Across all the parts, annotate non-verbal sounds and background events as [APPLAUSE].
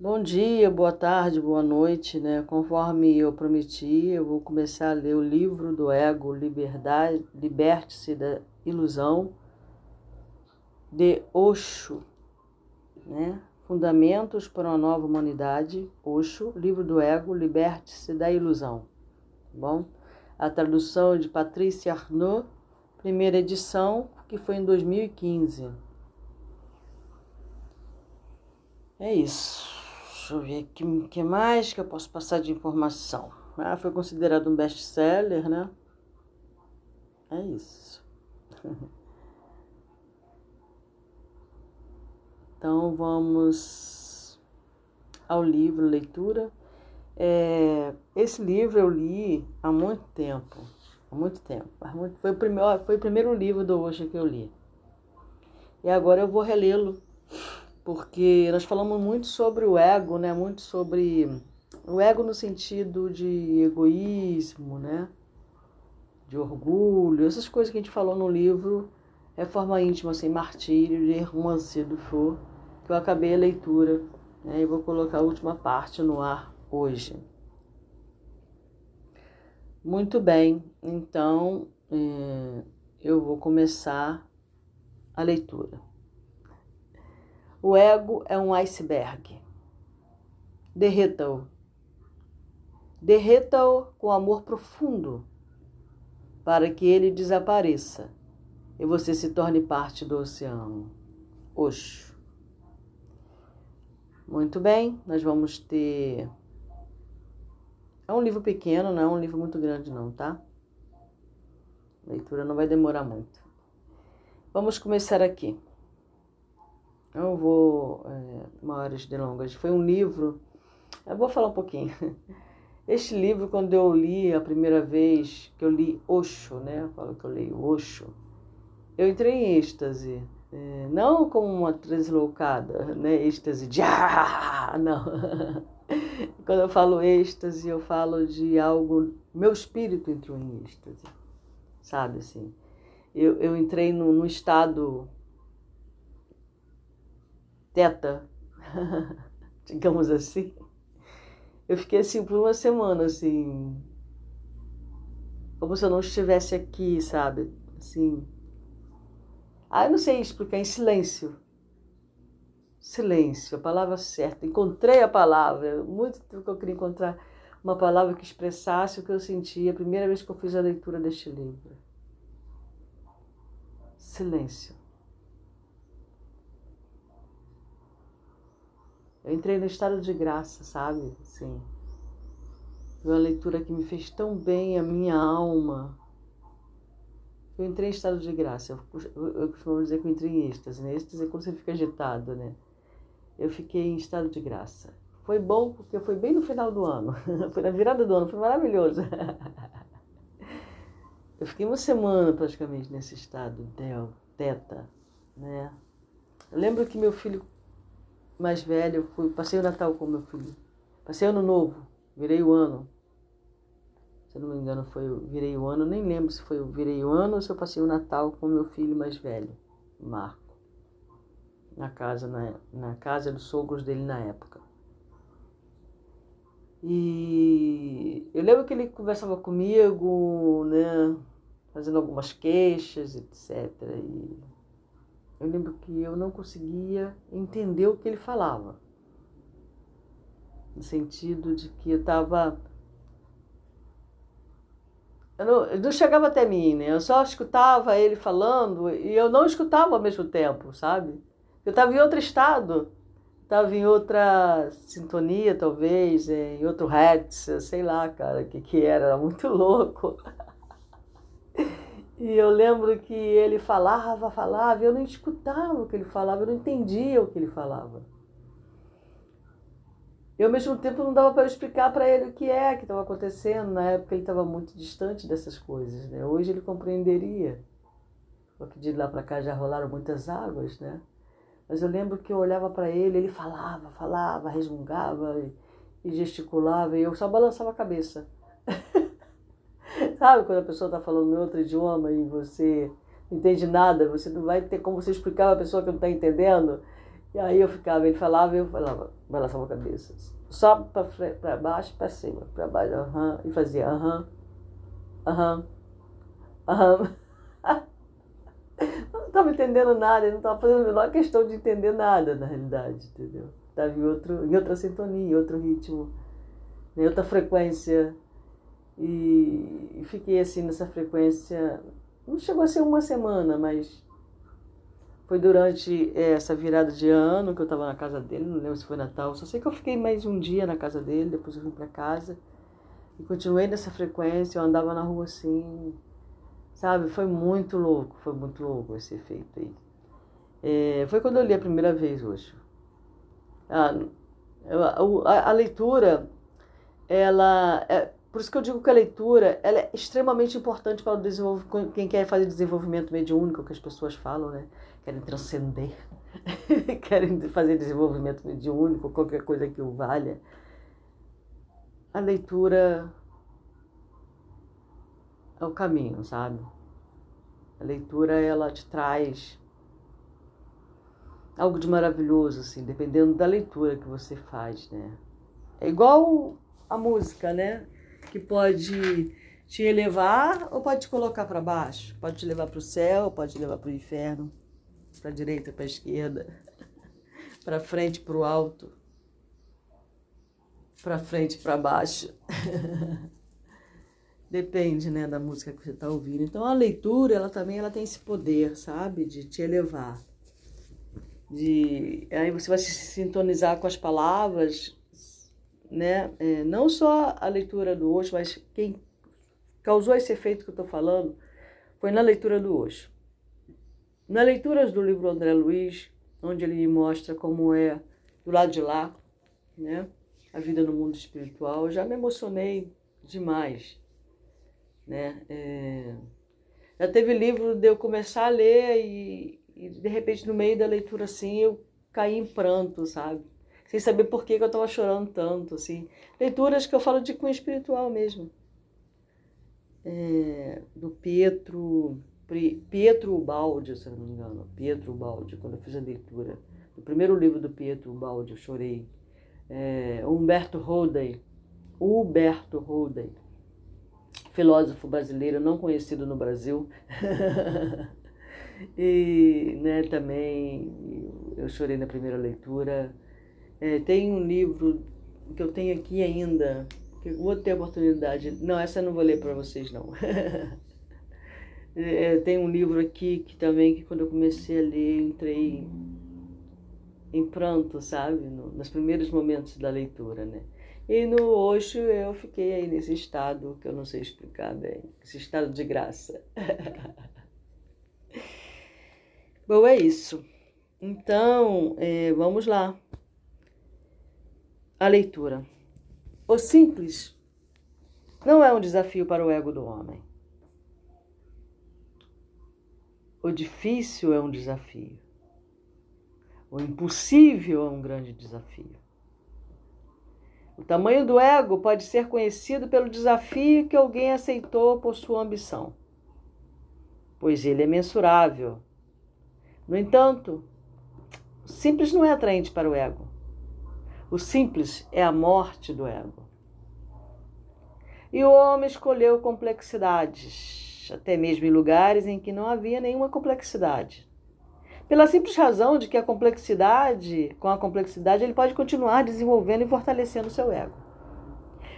Bom dia, boa tarde, boa noite, né? Conforme eu prometi, eu vou começar a ler o livro do Ego, Liberdade, Liberte-se da Ilusão, de Osho, né? Fundamentos para uma Nova Humanidade, Osho, livro do Ego, Liberte-se da Ilusão, tá bom? A tradução é de Patrícia Arnaud, primeira edição, que foi em 2015. É isso. Deixa eu ver o que mais que eu posso passar de informação. Ah, foi considerado um best-seller, né? É isso. [LAUGHS] Então vamos ao livro, leitura. É, esse livro eu li há muito tempo, há muito tempo. Foi o primeiro, foi o primeiro livro do Osho que eu li. E agora eu vou relê-lo porque nós falamos muito sobre o ego, né? Muito sobre o ego no sentido de egoísmo, né? De orgulho, essas coisas que a gente falou no livro Reforma Íntima Sem Martírio, de Hermann Dufour, que eu acabei a leitura né? e vou colocar a última parte no ar hoje. Muito bem, então eh, eu vou começar a leitura. O ego é um iceberg. Derreta-o. Derreta-o com amor profundo, para que ele desapareça e você se torne parte do oceano. Oxo. Muito bem, nós vamos ter. É um livro pequeno, não é um livro muito grande, não, tá? A leitura não vai demorar muito. Vamos começar aqui. Não vou é, maiores delongas. Foi um livro. Eu vou falar um pouquinho. [LAUGHS] Este livro, quando eu li a primeira vez, que eu li Osho, né? Eu falo que eu leio Osho, eu entrei em êxtase. É, não como uma translocada, né? êxtase de ah, não. [LAUGHS] Quando eu falo êxtase, eu falo de algo, meu espírito entrou em êxtase, sabe assim. Eu, eu entrei num estado teta, [LAUGHS] digamos assim. Eu fiquei assim por uma semana, assim, como se eu não estivesse aqui, sabe? Assim. Ah, eu não sei explicar, em silêncio. Silêncio, a palavra certa. Encontrei a palavra. Muito tempo que eu queria encontrar uma palavra que expressasse o que eu sentia a primeira vez que eu fiz a leitura deste livro. Silêncio. Eu entrei no estado de graça, sabe? Sim. Foi uma leitura que me fez tão bem a minha alma. Eu entrei em estado de graça. Eu, eu costumo dizer que eu entrei em êxtase, né? Êxtase é quando você fica agitado, né? Eu fiquei em estado de graça. Foi bom porque foi bem no final do ano. [LAUGHS] foi na virada do ano, foi maravilhoso. [LAUGHS] eu fiquei uma semana praticamente nesse estado, del, teta, né? Eu lembro que meu filho mais velho, eu fui, passei o Natal com meu filho. Passei ano novo, virei o ano. Se eu não me engano, foi virei o ano, nem lembro se foi o virei o ano ou se eu passei o Natal com meu filho mais velho, Marco. Na casa, na, na casa dos sogros dele na época. E eu lembro que ele conversava comigo, né, fazendo algumas queixas, etc. E eu lembro que eu não conseguia entender o que ele falava. No sentido de que eu estava. Eu não, não chegava até mim, né? Eu só escutava ele falando e eu não escutava ao mesmo tempo, sabe? Eu estava em outro estado, estava em outra sintonia, talvez, em outro hertz, sei lá, cara, o que, que era, era muito [LAUGHS] louco. E eu lembro que ele falava, falava, eu não escutava o que ele falava, eu não entendia o que ele falava. E ao mesmo tempo não dava para explicar para ele o que é que estava acontecendo. Na época ele estava muito distante dessas coisas, né? Hoje ele compreenderia. Porque de lá para cá já rolaram muitas águas, né? Mas eu lembro que eu olhava para ele, ele falava, falava, resmungava e gesticulava, e eu só balançava a cabeça. [LAUGHS] Sabe quando a pessoa está falando em outro idioma e você não entende nada, você não vai ter como você explicar para a pessoa que não está entendendo? E aí eu ficava, ele falava e eu falava, balançava a cabeça. Sobe para baixo, para cima, para baixo, aham, e fazia aham, aham, aham. [LAUGHS] não estava entendendo nada, não estava fazendo a menor questão de entender nada, na realidade, entendeu? Estava em, outro, em outra sintonia, em outro ritmo, em outra frequência. E fiquei assim nessa frequência, não chegou a ser uma semana, mas foi durante eh, essa virada de ano que eu estava na casa dele, não lembro se foi Natal, só sei que eu fiquei mais um dia na casa dele, depois eu vim para casa e continuei nessa frequência, eu andava na rua assim, sabe? Foi muito louco, foi muito louco esse efeito aí. É, foi quando eu li a primeira vez hoje. A, a, a leitura, ela, é, por isso que eu digo que a leitura ela é extremamente importante para o desenvolvimento, quem quer fazer desenvolvimento mediúnico, que as pessoas falam, né? Querem transcender, [LAUGHS] querem fazer desenvolvimento mediúnico, qualquer coisa que o valha. A leitura é o caminho, sabe? A leitura ela te traz algo de maravilhoso, assim, dependendo da leitura que você faz, né? É igual a música, né? Que pode te elevar ou pode te colocar para baixo. Pode te levar para o céu, pode te levar para o inferno, para a direita, para a esquerda, [LAUGHS] para frente, para o alto, para frente, para baixo. [LAUGHS] Depende, né, da música que você está ouvindo. Então a leitura, ela também ela tem esse poder, sabe, de te elevar. De aí você vai se sintonizar com as palavras né? É, não só a leitura do Osho, mas quem causou esse efeito que eu estou falando foi na leitura do Osho. Na leitura do livro André Luiz, onde ele mostra como é do lado de lá, né? A vida no mundo espiritual, eu já me emocionei demais, né? É... Já teve livro de eu começar a ler e, e de repente no meio da leitura assim eu caí em pranto, sabe? Sem saber por que, eu estava chorando tanto, assim. Leituras que eu falo de cunho espiritual mesmo. É, do Pietro, Pietro Baldi, se não me engano, Pietro Baldi, quando eu fiz a leitura. O primeiro livro do Pietro Baldi, eu chorei. É, Humberto Roday, Huberto Roday, filósofo brasileiro não conhecido no Brasil. [LAUGHS] e né, também eu chorei na primeira leitura. É, tem um livro que eu tenho aqui ainda, que eu vou ter a oportunidade. Não, essa eu não vou ler para vocês, não. [LAUGHS] é, tem um livro aqui que também, que quando eu comecei a ler, entrei em pranto, sabe? No, nos primeiros momentos da leitura, né? E no Osho eu fiquei aí nesse estado que eu não sei explicar bem, esse estado de graça. [LAUGHS] Bom, é isso. Então, é, vamos lá a leitura. O simples não é um desafio para o ego do homem. O difícil é um desafio. O impossível é um grande desafio. O tamanho do ego pode ser conhecido pelo desafio que alguém aceitou por sua ambição, pois ele é mensurável. No entanto, simples não é atraente para o ego. O simples é a morte do ego. E o homem escolheu complexidades, até mesmo em lugares em que não havia nenhuma complexidade. Pela simples razão de que a complexidade, com a complexidade, ele pode continuar desenvolvendo e fortalecendo o seu ego.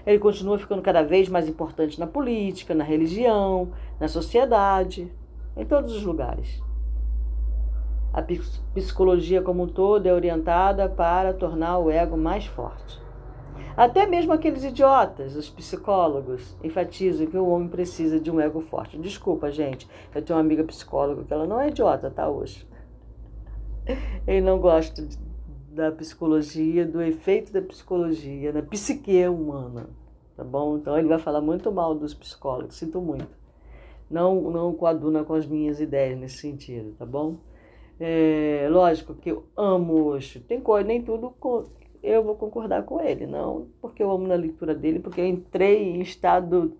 Ele continua ficando cada vez mais importante na política, na religião, na sociedade, em todos os lugares. A psicologia como um todo é orientada para tornar o ego mais forte. Até mesmo aqueles idiotas, os psicólogos, enfatizam que o homem precisa de um ego forte. Desculpa, gente, eu tenho uma amiga psicóloga que ela não é idiota, tá, hoje? [LAUGHS] Ele não gosta da psicologia, do efeito da psicologia na psique humana, tá bom? Então ele vai falar muito mal dos psicólogos, sinto muito. Não, não coaduna com as minhas ideias nesse sentido, tá bom? É, lógico que eu amo Osho. Tem coisa, nem tudo eu vou concordar com ele, não porque eu amo na leitura dele, porque eu entrei em estado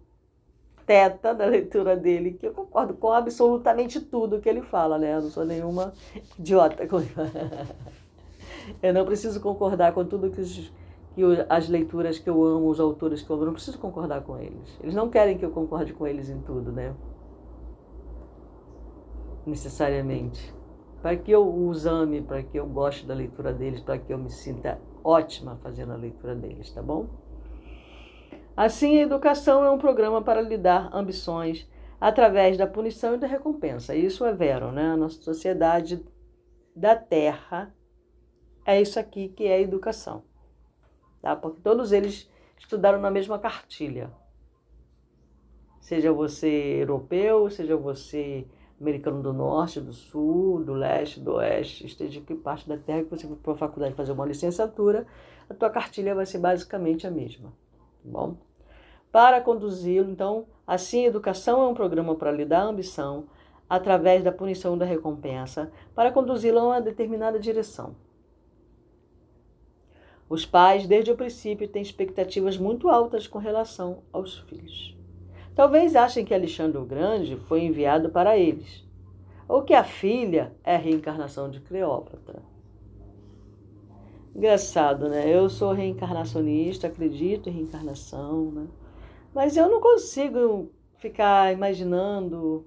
teta da leitura dele, que eu concordo com absolutamente tudo que ele fala, né? Eu não sou nenhuma idiota com [LAUGHS] eu não preciso concordar com tudo que, os, que as leituras que eu amo, os autores que eu amo, não preciso concordar com eles. Eles não querem que eu concorde com eles em tudo, né? Necessariamente. Para que eu os ame, para que eu goste da leitura deles, para que eu me sinta ótima fazendo a leitura deles, tá bom? Assim, a educação é um programa para lhe dar ambições através da punição e da recompensa. Isso é vero, né? A nossa sociedade da Terra é isso aqui que é a educação. Tá? Porque todos eles estudaram na mesma cartilha. Seja você europeu, seja você americano do norte, do sul, do leste, do oeste, esteja em que parte da terra que você for para a faculdade fazer uma licenciatura, a tua cartilha vai ser basicamente a mesma. Tá bom? Para conduzi-lo, então, assim, educação é um programa para lhe dar ambição, através da punição da recompensa, para conduzi-lo a uma determinada direção. Os pais, desde o princípio, têm expectativas muito altas com relação aos filhos. Talvez achem que Alexandre o Grande foi enviado para eles, ou que a filha é a reencarnação de Cleópatra. Engraçado, né? Eu sou reencarnacionista, acredito em reencarnação, né? Mas eu não consigo ficar imaginando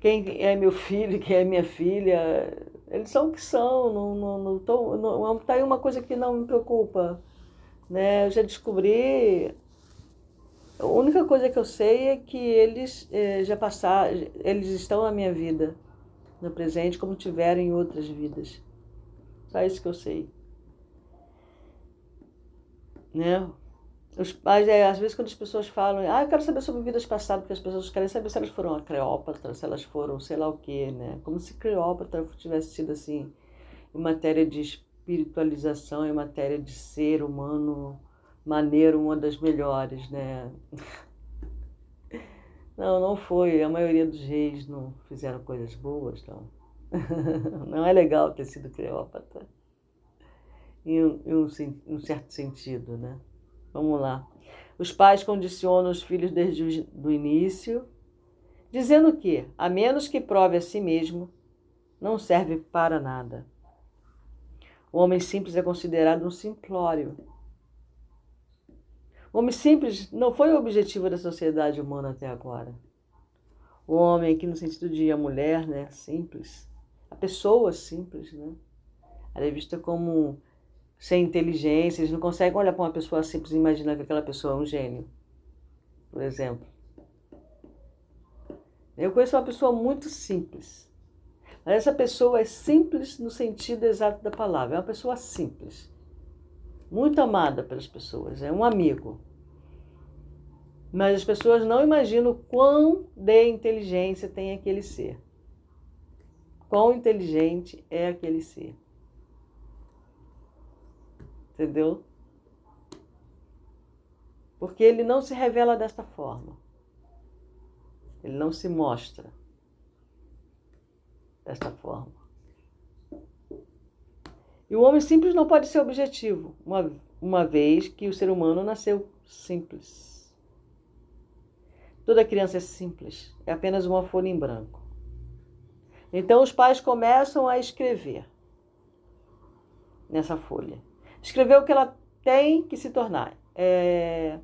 quem é meu filho, quem é minha filha. Eles são o que são, não, não, não, tô, não tá aí uma coisa que não me preocupa. Né? Eu já descobri. A única coisa que eu sei é que eles eh, já passaram, eles estão na minha vida, no presente, como tiveram em outras vidas. Só isso que eu sei. Né? Os é, às vezes, quando as pessoas falam, ah, eu quero saber sobre vidas passadas, porque as pessoas querem saber se elas foram a Cleópatra, se elas foram sei lá o quê, né? Como se Cleópatra tivesse sido, assim, em matéria de espiritualização, em matéria de ser humano maneiro, uma das melhores, né? Não, não foi. A maioria dos reis não fizeram coisas boas, não. [LAUGHS] Não é legal ter sido Cleópatra. Em um, em um, em um certo sentido, né? Vamos lá. Os pais condicionam os filhos desde o início, dizendo que, a menos que prove a si mesmo, não serve para nada. O homem simples é considerado um simplório. Homem simples não foi o objetivo da sociedade humana até agora. O homem aqui no sentido de a mulher, né, simples, a pessoa simples, né, ela é vista como sem inteligência, eles não conseguem olhar para uma pessoa simples e imaginar que aquela pessoa é um gênio, por exemplo. Eu conheço uma pessoa muito simples, mas essa pessoa é simples no sentido exato da palavra, é uma pessoa simples, muito amada pelas pessoas, é um amigo. Mas as pessoas não imaginam quão de inteligência tem aquele ser. Quão inteligente é aquele ser. Entendeu? Porque ele não se revela desta forma. Ele não se mostra desta forma. E o homem simples não pode ser objetivo, uma, uma vez que o ser humano nasceu simples. Toda criança é simples, é apenas uma folha em branco. Então os pais começam a escrever nessa folha escreveu o que ela tem que se tornar. É...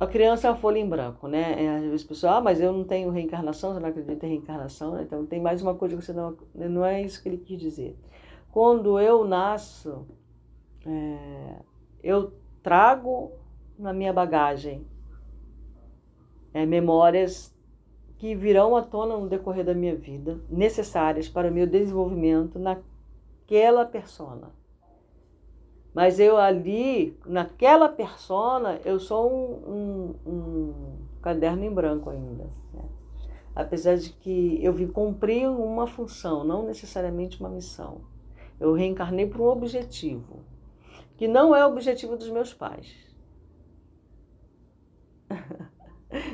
A criança é uma folha em branco, né? É, às vezes o pessoal, ah, mas eu não tenho reencarnação, você não acredita em reencarnação, né? então tem mais uma coisa que você não. Não é isso que ele quis dizer. Quando eu nasço, é... eu trago na minha bagagem é, memórias que virão à tona no decorrer da minha vida, necessárias para o meu desenvolvimento naquela persona. Mas eu ali, naquela persona, eu sou um, um, um caderno em branco ainda. Né? Apesar de que eu vim cumprir uma função, não necessariamente uma missão. Eu reencarnei para um objetivo, que não é o objetivo dos meus pais. [LAUGHS]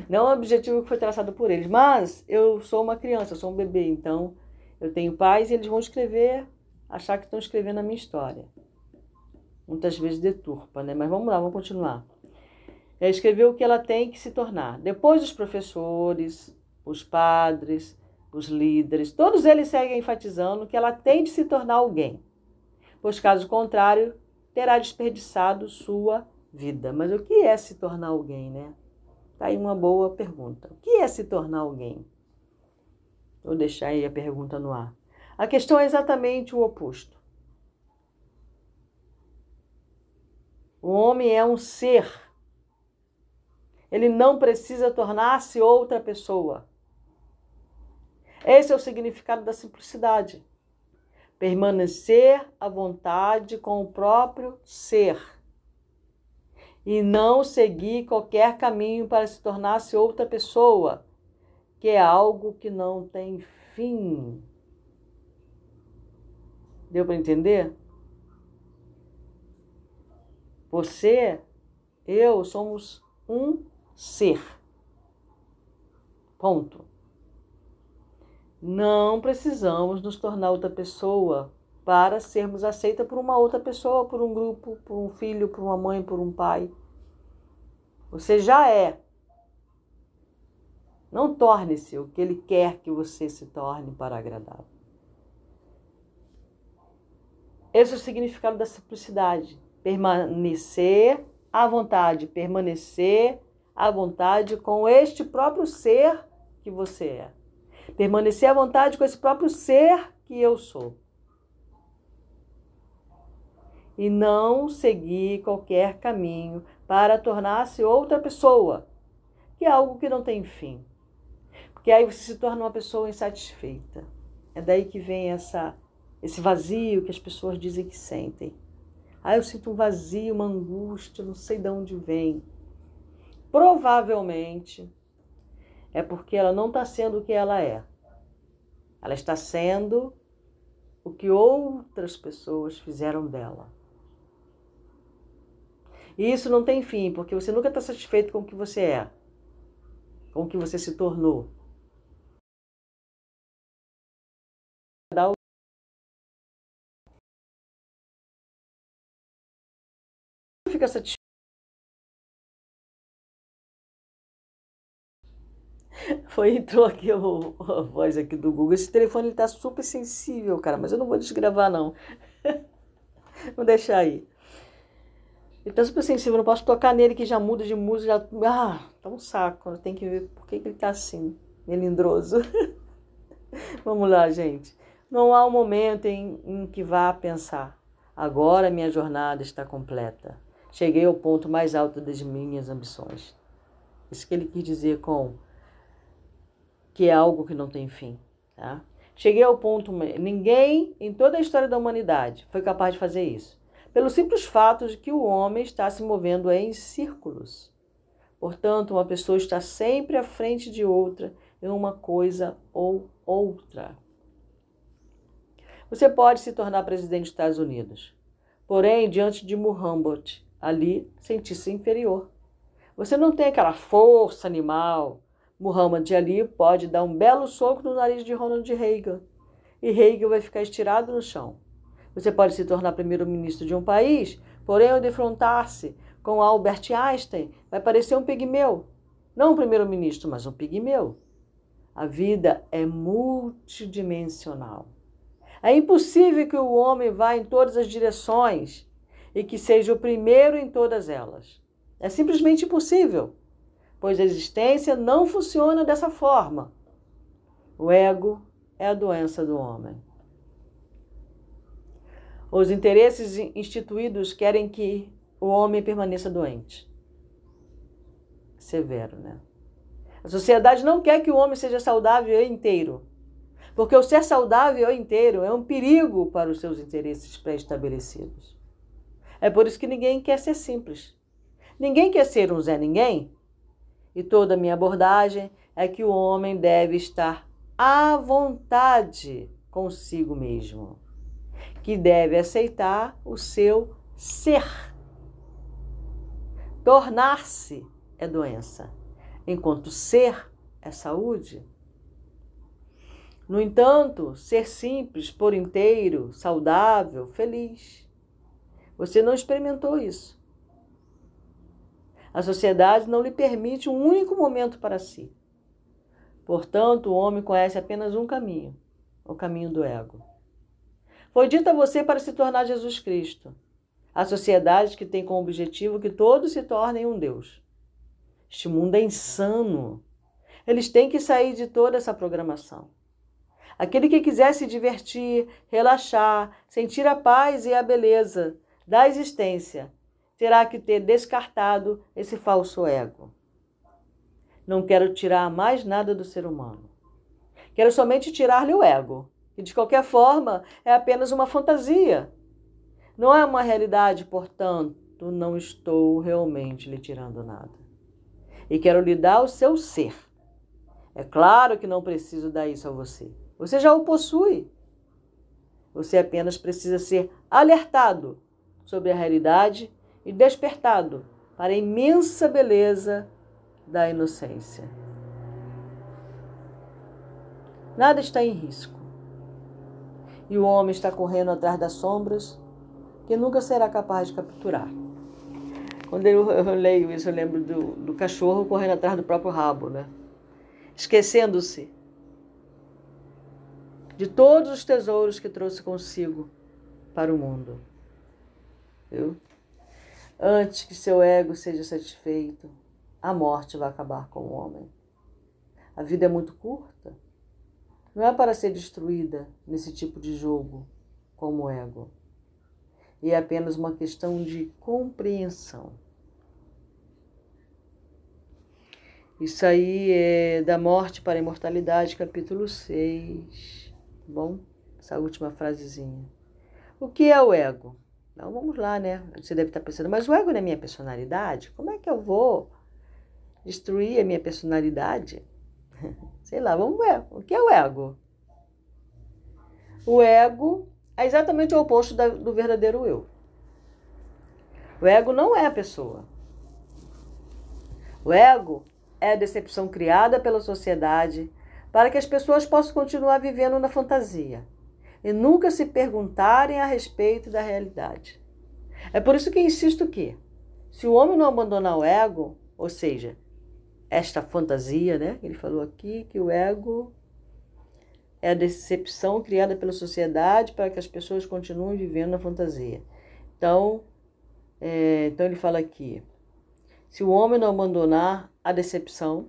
Não é o objetivo que foi traçado por eles, mas eu sou uma criança, eu sou um bebê, então eu tenho pais e eles vão escrever, achar que estão escrevendo a minha história muitas vezes deturpa, né? Mas vamos lá, vamos continuar. Ela escreveu o que ela tem que se tornar. Depois os professores, os padres, os líderes, todos eles seguem enfatizando que ela tem de se tornar alguém. pois caso contrário, terá desperdiçado sua vida. Mas o que é se tornar alguém, né? Tá aí uma boa pergunta. O que é se tornar alguém? Vou deixar aí a pergunta no ar. A questão é exatamente o oposto. O homem é um ser. Ele não precisa tornar-se outra pessoa. Esse é o significado da simplicidade. Permanecer à vontade com o próprio ser e não seguir qualquer caminho para se tornar-se outra pessoa, que é algo que não tem fim. Deu para entender? Você, eu somos um ser. Ponto. Não precisamos nos tornar outra pessoa para sermos aceitas por uma outra pessoa, por um grupo, por um filho, por uma mãe, por um pai. Você já é. Não torne-se o que ele quer que você se torne para agradá-lo. Esse é o significado da simplicidade. Permanecer à vontade, permanecer à vontade com este próprio ser que você é. Permanecer à vontade com esse próprio ser que eu sou e não seguir qualquer caminho para tornar-se outra pessoa, que é algo que não tem fim. Porque aí você se torna uma pessoa insatisfeita. É daí que vem essa esse vazio que as pessoas dizem que sentem. Ah, eu sinto um vazio, uma angústia, não sei de onde vem. Provavelmente é porque ela não está sendo o que ela é. Ela está sendo o que outras pessoas fizeram dela. E isso não tem fim, porque você nunca está satisfeito com o que você é, com o que você se tornou. Fica satisfeito. [LAUGHS] Foi, entrou aqui o, a voz aqui do Google. Esse telefone está super sensível, cara, mas eu não vou desgravar, não. [LAUGHS] vou deixar aí. Ele tá super sensível, não posso tocar nele que já muda de música, já. Ah, tá um saco. Tem que ver por que, que ele tá assim, melindroso. [LAUGHS] Vamos lá, gente. Não há um momento em, em que vá pensar. Agora minha jornada está completa. Cheguei ao ponto mais alto das minhas ambições. Isso que ele quis dizer com que é algo que não tem fim, tá? Cheguei ao ponto. Ninguém em toda a história da humanidade foi capaz de fazer isso pelo simples fato de que o homem está se movendo em círculos. Portanto, uma pessoa está sempre à frente de outra em uma coisa ou outra. Você pode se tornar presidente dos Estados Unidos, porém, diante de Muhammad ali, sentir-se inferior. Você não tem aquela força animal. Muhammad Ali pode dar um belo soco no nariz de Ronald Reagan e Reagan vai ficar estirado no chão. Você pode se tornar primeiro-ministro de um país, porém, ao defrontar-se com Albert Einstein, vai parecer um pigmeu. Não um primeiro-ministro, mas um pigmeu. A vida é multidimensional. É impossível que o homem vá em todas as direções e que seja o primeiro em todas elas. É simplesmente impossível, pois a existência não funciona dessa forma. O ego é a doença do homem. Os interesses instituídos querem que o homem permaneça doente. Severo, né? A sociedade não quer que o homem seja saudável e inteiro. Porque o ser saudável e inteiro é um perigo para os seus interesses pré-estabelecidos. É por isso que ninguém quer ser simples. Ninguém quer ser um Zé Ninguém. E toda a minha abordagem é que o homem deve estar à vontade consigo mesmo que deve aceitar o seu ser. Tornar-se é doença, enquanto ser é saúde. No entanto, ser simples, por inteiro, saudável, feliz. Você não experimentou isso. A sociedade não lhe permite um único momento para si. Portanto, o homem conhece apenas um caminho: o caminho do ego. Foi dito a você para se tornar Jesus Cristo. Há sociedades que têm como objetivo que todos se tornem um Deus. Este mundo é insano. Eles têm que sair de toda essa programação. Aquele que quiser se divertir, relaxar, sentir a paz e a beleza da existência, terá que ter descartado esse falso ego. Não quero tirar mais nada do ser humano. Quero somente tirar-lhe o ego, que de qualquer forma é apenas uma fantasia. Não é uma realidade, portanto, não estou realmente lhe tirando nada. E quero lhe dar o seu ser. É claro que não preciso dar isso a você. Você já o possui. Você apenas precisa ser alertado sobre a realidade e despertado para a imensa beleza da inocência. Nada está em risco. E o homem está correndo atrás das sombras que nunca será capaz de capturar. Quando eu, eu leio isso, eu lembro do, do cachorro correndo atrás do próprio rabo, né? Esquecendo-se de todos os tesouros que trouxe consigo para o mundo. Viu? Antes que seu ego seja satisfeito, a morte vai acabar com o homem. A vida é muito curta. Não é para ser destruída nesse tipo de jogo como o ego. E é apenas uma questão de compreensão. Isso aí é da morte para a imortalidade, capítulo 6 bom? Essa última frasezinha. O que é o ego? Então vamos lá, né? Você deve estar pensando, mas o ego não é minha personalidade? Como é que eu vou destruir a minha personalidade? [LAUGHS] Sei lá, vamos ver. O que é o ego? O ego é exatamente o oposto do verdadeiro eu. O ego não é a pessoa. O ego é a decepção criada pela sociedade para que as pessoas possam continuar vivendo na fantasia e nunca se perguntarem a respeito da realidade. É por isso que insisto que, se o homem não abandonar o ego, ou seja, esta fantasia, né? Ele falou aqui que o ego é a decepção criada pela sociedade para que as pessoas continuem vivendo na fantasia. Então, é, então ele fala aqui: se o homem não abandonar a decepção,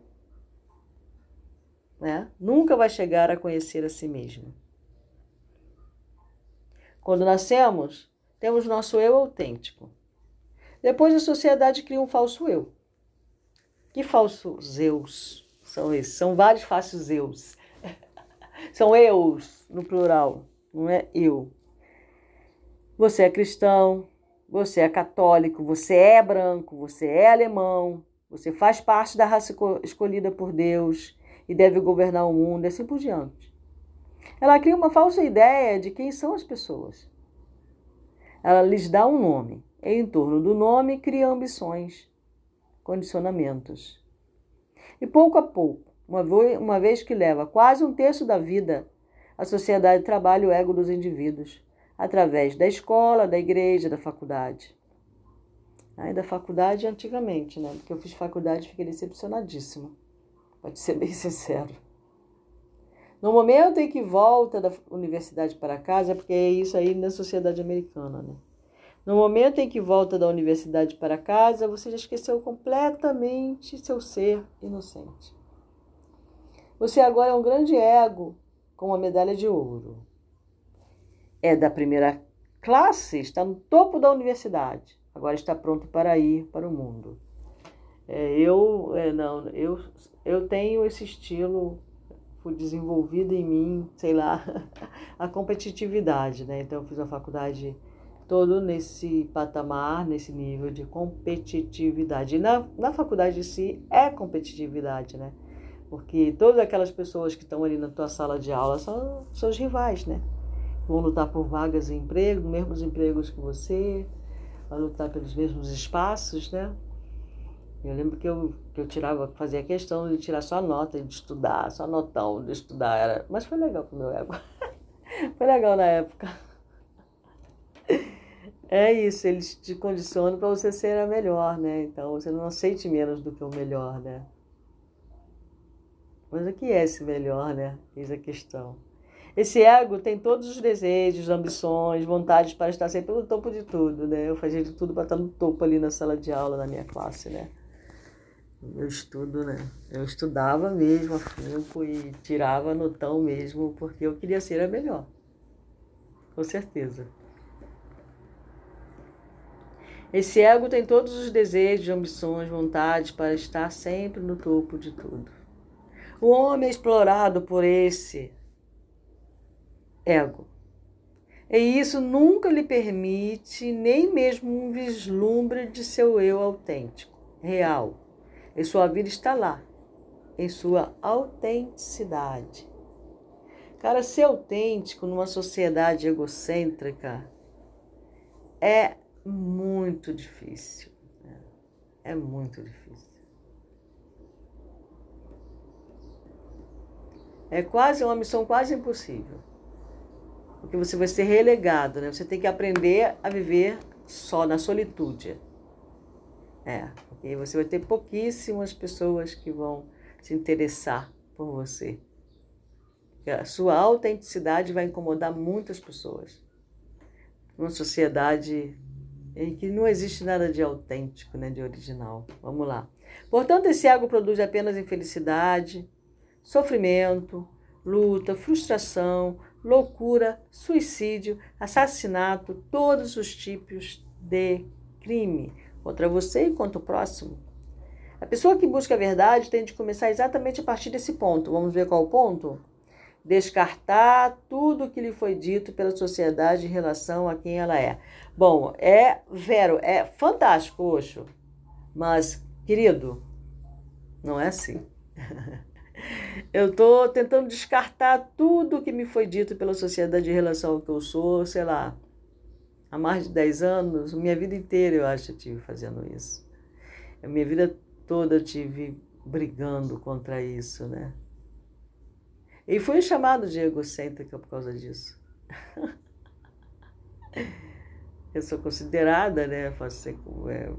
né? nunca vai chegar a conhecer a si mesmo. Quando nascemos, temos nosso eu autêntico. Depois a sociedade cria um falso eu. Que falsos eus são esses? São vários falsos eus. [LAUGHS] são eus no plural, não é eu. Você é cristão, você é católico, você é branco, você é alemão, você faz parte da raça escolhida por Deus, e deve governar o mundo, e assim por diante. Ela cria uma falsa ideia de quem são as pessoas. Ela lhes dá um nome, e em torno do nome cria ambições, condicionamentos. E pouco a pouco, uma vez que leva quase um terço da vida, a sociedade trabalha o ego dos indivíduos, através da escola, da igreja, da faculdade. Ainda faculdade antigamente, né? Porque eu fiz faculdade e fiquei decepcionadíssima. Pode ser bem [LAUGHS] sincero. No momento em que volta da universidade para casa, porque é isso aí na sociedade americana, né? No momento em que volta da universidade para casa, você já esqueceu completamente seu ser inocente. Você agora é um grande ego com uma medalha de ouro. É da primeira classe, está no topo da universidade. Agora está pronto para ir para o mundo. É, eu, é, não, eu eu tenho esse estilo foi desenvolvido em mim, sei lá, [LAUGHS] a competitividade, né? Então eu fiz a faculdade todo nesse patamar, nesse nível de competitividade. E na, na faculdade em si é competitividade, né? Porque todas aquelas pessoas que estão ali na tua sala de aula são seus rivais, né? Vão lutar por vagas de emprego, mesmos empregos que você, vão lutar pelos mesmos espaços, né? Eu lembro que eu, que eu tirava, fazia questão de tirar só nota de estudar, só notão de estudar. Era, mas foi legal pro meu ego. [LAUGHS] foi legal na época. É isso, eles te condicionam para você ser a melhor, né? Então você não aceite menos do que o melhor, né? Mas o que é esse melhor, né? Eis a questão. Esse ego tem todos os desejos, ambições, vontades para estar sempre no topo de tudo, né? Eu fazia de tudo para estar no topo ali na sala de aula da minha classe, né? Eu estudo, né? Eu estudava mesmo afinco e tirava notão mesmo, porque eu queria ser a melhor. Com certeza. Esse ego tem todos os desejos, ambições, vontades para estar sempre no topo de tudo. O homem é explorado por esse ego. E isso nunca lhe permite nem mesmo um vislumbre de seu eu autêntico, real. E sua vida está lá, em sua autenticidade. Cara, ser autêntico numa sociedade egocêntrica é muito difícil. Né? É muito difícil. É quase uma missão quase impossível. Porque você vai ser relegado, né? Você tem que aprender a viver só na solitude. É, porque você vai ter pouquíssimas pessoas que vão se interessar por você. A sua autenticidade vai incomodar muitas pessoas. Uma sociedade em que não existe nada de autêntico, né, de original. Vamos lá. Portanto, esse ego produz apenas infelicidade, sofrimento, luta, frustração, loucura, suicídio, assassinato, todos os tipos de crime contra você e contra o próximo. A pessoa que busca a verdade tem de começar exatamente a partir desse ponto. Vamos ver qual o ponto? Descartar tudo o que lhe foi dito pela sociedade em relação a quem ela é. Bom, é vero, é fantástico, Oxo. Mas, querido, não é assim. [LAUGHS] Eu estou tentando descartar tudo que me foi dito pela sociedade em relação ao que eu sou, sei lá, há mais de 10 anos, minha vida inteira eu acho que eu tive fazendo isso. A minha vida toda eu tive brigando contra isso, né? E fui chamado de egocêntrica por causa disso. [LAUGHS] eu sou considerada, né? Posso ser é,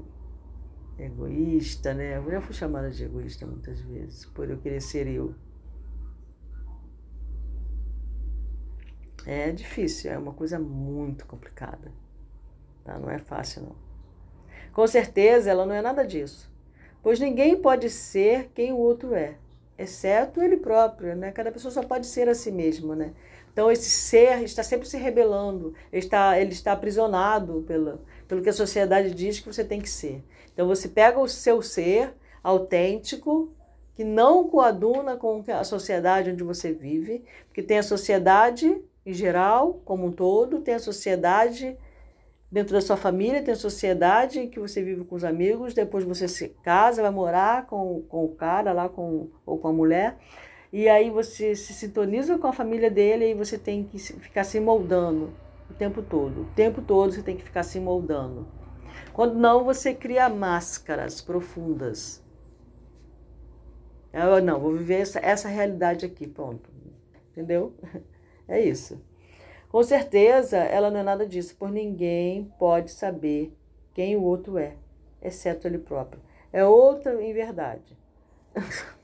egoísta, né? Eu já fui chamada de egoísta muitas vezes, por eu querer ser eu. É difícil, é uma coisa muito complicada. Tá? Não é fácil, não. Com certeza, ela não é nada disso. Pois ninguém pode ser quem o outro é, exceto ele próprio, né? Cada pessoa só pode ser a si mesmo, né? Então, esse ser está sempre se rebelando, ele está, ele está aprisionado pela, pelo que a sociedade diz que você tem que ser. Então, você pega o seu ser autêntico, que não coaduna com a sociedade onde você vive, porque tem a sociedade em geral, como um todo, tem a sociedade dentro da sua família, tem a sociedade em que você vive com os amigos, depois você se casa, vai morar com, com o cara lá com, ou com a mulher, e aí você se sintoniza com a família dele e você tem que ficar se moldando o tempo todo. O tempo todo você tem que ficar se moldando. Quando não, você cria máscaras profundas. Eu, não, vou viver essa, essa realidade aqui, pronto. Entendeu? [LAUGHS] É isso. Com certeza, ela não é nada disso, por ninguém pode saber quem o outro é, exceto ele próprio. É outra em verdade. [LAUGHS]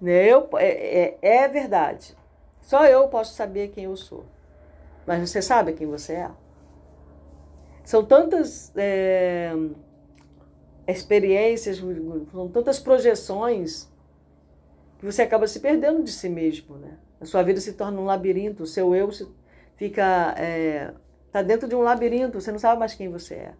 Né, eu, é, é, é verdade. Só eu posso saber quem eu sou. Mas você sabe quem você é? São tantas é, experiências, são tantas projeções que você acaba se perdendo de si mesmo, né? A sua vida se torna um labirinto, o seu eu se, fica é, tá dentro de um labirinto, você não sabe mais quem você é.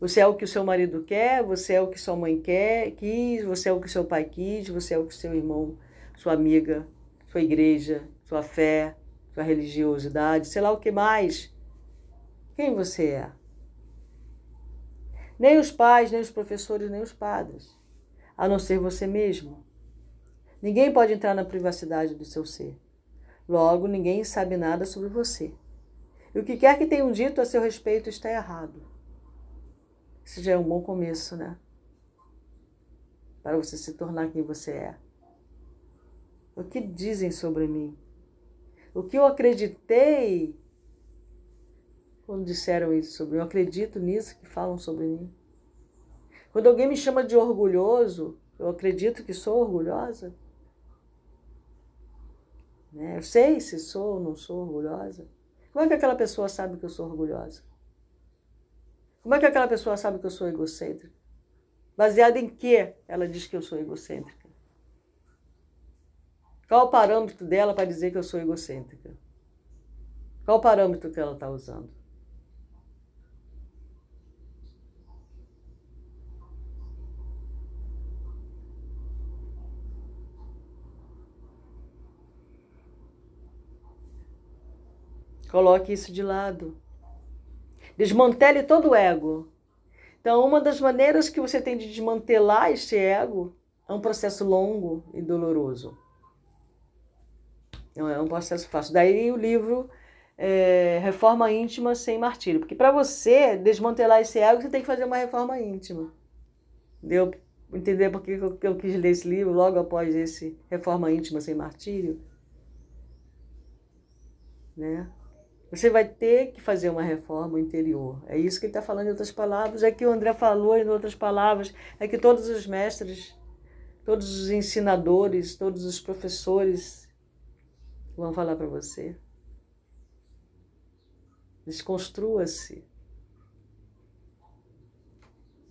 Você é o que o seu marido quer, você é o que sua mãe quer, quis, você é o que seu pai quis, você é o que seu irmão, sua amiga, sua igreja, sua fé, sua religiosidade, sei lá o que mais. Quem você é? Nem os pais, nem os professores, nem os padres, a não ser você mesmo. Ninguém pode entrar na privacidade do seu ser. Logo, ninguém sabe nada sobre você. E o que quer que tenham dito a seu respeito está errado. Isso já é um bom começo, né? Para você se tornar quem você é. O que dizem sobre mim? O que eu acreditei quando disseram isso sobre mim? Eu acredito nisso que falam sobre mim. Quando alguém me chama de orgulhoso, eu acredito que sou orgulhosa. Né? Eu sei se sou ou não sou orgulhosa. Como é que aquela pessoa sabe que eu sou orgulhosa? Como é que aquela pessoa sabe que eu sou egocêntrica? Baseada em que ela diz que eu sou egocêntrica? Qual o parâmetro dela para dizer que eu sou egocêntrica? Qual o parâmetro que ela está usando? Coloque isso de lado. Desmantele todo o ego. Então, uma das maneiras que você tem de desmantelar este ego é um processo longo e doloroso. Não é um processo fácil. Daí o livro é, Reforma Íntima Sem Martírio. Porque para você desmantelar esse ego, você tem que fazer uma reforma íntima. Deu entender por que eu quis ler esse livro logo após esse Reforma Íntima Sem Martírio? Né? Você vai ter que fazer uma reforma interior. É isso que ele está falando em outras palavras. É que o André falou em outras palavras. É que todos os mestres, todos os ensinadores, todos os professores vão falar para você. Desconstrua-se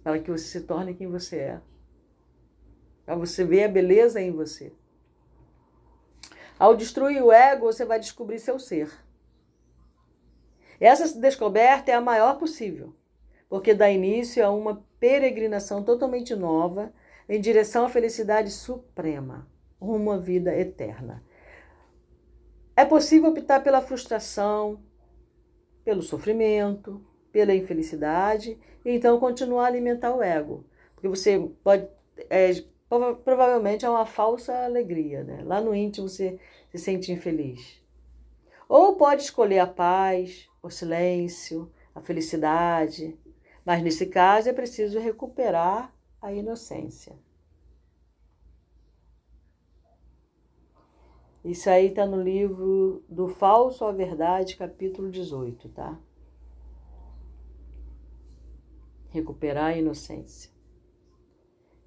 para que você se torne quem você é. Para você ver a beleza em você. Ao destruir o ego, você vai descobrir seu ser. Essa descoberta é a maior possível, porque dá início a uma peregrinação totalmente nova em direção à felicidade suprema, rumo à vida eterna. É possível optar pela frustração, pelo sofrimento, pela infelicidade e então continuar a alimentar o ego, porque você pode é, provavelmente é uma falsa alegria, né? Lá no íntimo você se sente infeliz. Ou pode escolher a paz, o silêncio, a felicidade. Mas nesse caso é preciso recuperar a inocência. Isso aí está no livro Do Falso à Verdade, capítulo 18, tá? Recuperar a inocência.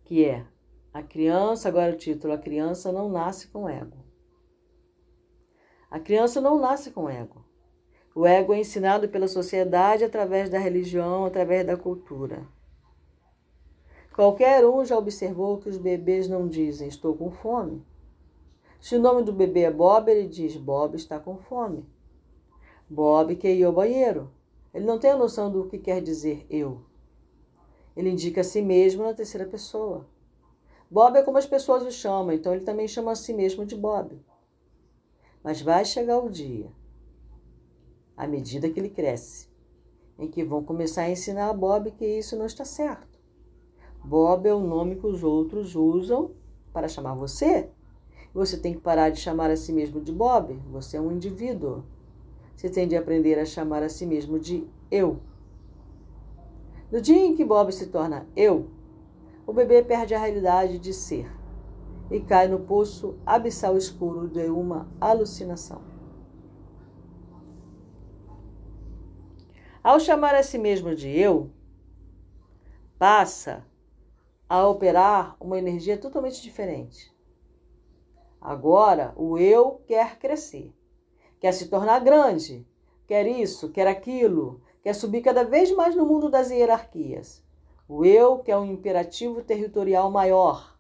Que é a criança, agora o título, a criança não nasce com ego. A criança não nasce com ego. O ego é ensinado pela sociedade através da religião, através da cultura. Qualquer um já observou que os bebês não dizem estou com fome. Se o nome do bebê é Bob, ele diz Bob está com fome. Bob quer ir ao banheiro. Ele não tem a noção do que quer dizer eu. Ele indica a si mesmo na terceira pessoa. Bob é como as pessoas o chamam, então ele também chama a si mesmo de Bob. Mas vai chegar o dia à medida que ele cresce, em que vão começar a ensinar a Bob que isso não está certo. Bob é o nome que os outros usam para chamar você. Você tem que parar de chamar a si mesmo de Bob. Você é um indivíduo. Você tem de aprender a chamar a si mesmo de eu. No dia em que Bob se torna eu, o bebê perde a realidade de ser e cai no poço abissal escuro de uma alucinação. Ao chamar a si mesmo de eu, passa a operar uma energia totalmente diferente. Agora, o eu quer crescer, quer se tornar grande, quer isso, quer aquilo, quer subir cada vez mais no mundo das hierarquias. O eu quer um imperativo territorial maior.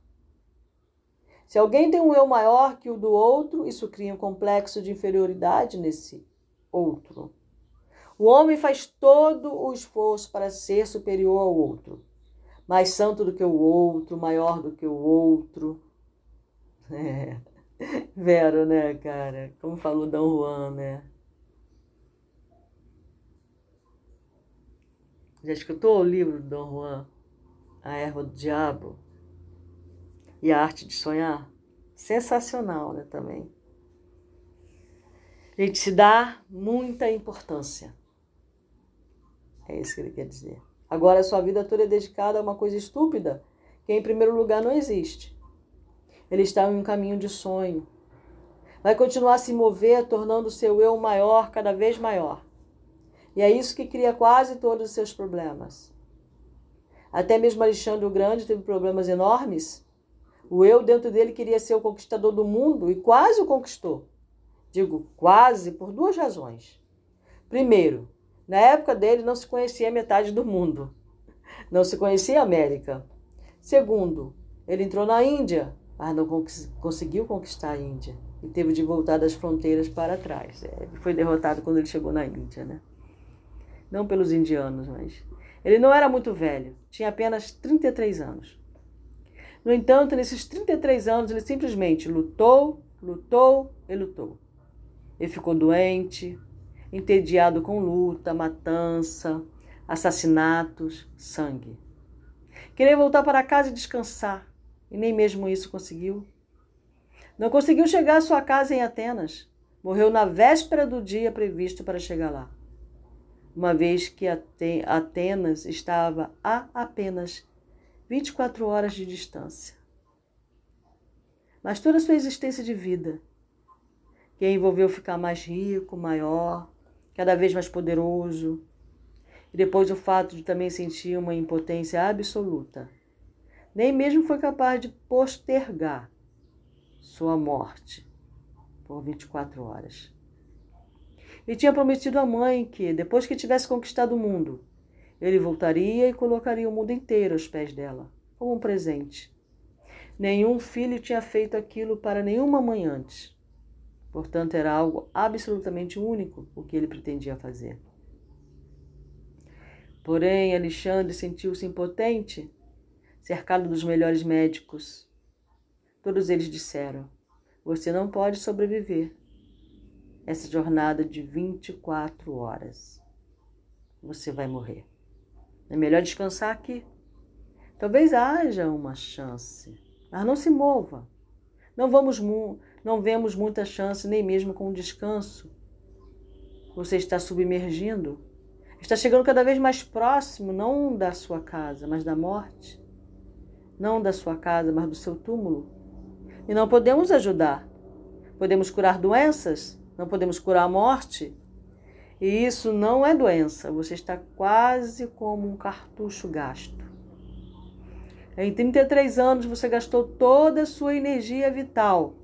Se alguém tem um eu maior que o do outro, isso cria um complexo de inferioridade nesse outro. O homem faz todo o esforço para ser superior ao outro, mais santo do que o outro, maior do que o outro. [LAUGHS] É. Vero, né, cara? Como falou Dom Juan, né? Já escutou o livro do Dom Juan? A Erva do Diabo? E a Arte de Sonhar? Sensacional, né, também. Gente se dá muita importância é isso que ele quer dizer. Agora, a sua vida toda é dedicada a uma coisa estúpida que, em primeiro lugar, não existe. Ele está em um caminho de sonho. Vai continuar a se mover, tornando o seu eu maior, cada vez maior. E é isso que cria quase todos os seus problemas. Até mesmo Alexandre o Grande teve problemas enormes. O eu dentro dele queria ser o conquistador do mundo e quase o conquistou. Digo quase por duas razões. Primeiro, na época dele não se conhecia metade do mundo. Não se conhecia a América. Segundo, ele entrou na Índia, mas não conseguiu conquistar a Índia e teve de voltar das fronteiras para trás. É, ele foi derrotado quando ele chegou na Índia, né? Não pelos indianos, mas. Ele não era muito velho, tinha apenas 33 anos. No entanto, nesses 33 anos, ele simplesmente lutou, lutou e lutou. Ele ficou doente, entediado com luta, matança, assassinatos, sangue. Queria voltar para casa e descansar, e nem mesmo isso conseguiu. Não conseguiu chegar à sua casa em Atenas. Morreu na véspera do dia previsto para chegar lá, uma vez que Atenas estava a apenas 24 horas de distância. Mas toda a sua existência de vida, que envolveu ficar mais rico, maior, cada vez mais poderoso, e depois o fato de também sentir uma impotência absoluta, nem mesmo foi capaz de postergar sua morte por 24 horas. E tinha prometido à mãe que, depois que tivesse conquistado o mundo, ele voltaria e colocaria o mundo inteiro aos pés dela, como um presente. Nenhum filho tinha feito aquilo para nenhuma mãe antes. Portanto, era algo absolutamente único o que ele pretendia fazer. Porém, Alexandre sentiu-se impotente, cercado dos melhores médicos, Todos eles disseram: Você não pode sobreviver essa jornada de 24 horas. Você vai morrer. É melhor descansar aqui. Talvez haja uma chance, mas não se mova. Não vamos não vemos muita chance nem mesmo com o descanso. Você está submergindo, está chegando cada vez mais próximo não da sua casa, mas da morte. Não da sua casa, mas do seu túmulo e não podemos ajudar. Podemos curar doenças, não podemos curar a morte. E isso não é doença, você está quase como um cartucho gasto. Em 33 anos você gastou toda a sua energia vital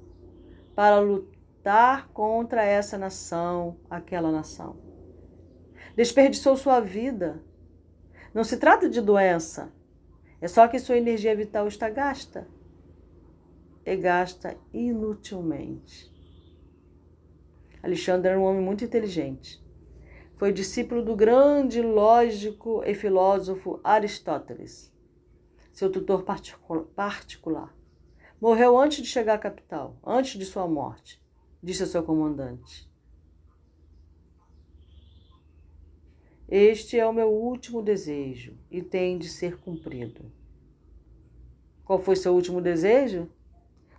para lutar contra essa nação, aquela nação. Desperdiçou sua vida. Não se trata de doença, é só que sua energia vital está gasta e gasta inutilmente. Alexandre era um homem muito inteligente. Foi discípulo do grande lógico e filósofo Aristóteles, seu tutor particular. Morreu antes de chegar à capital, antes de sua morte, disse ao seu comandante. Este é o meu último desejo e tem de ser cumprido. Qual foi seu último desejo?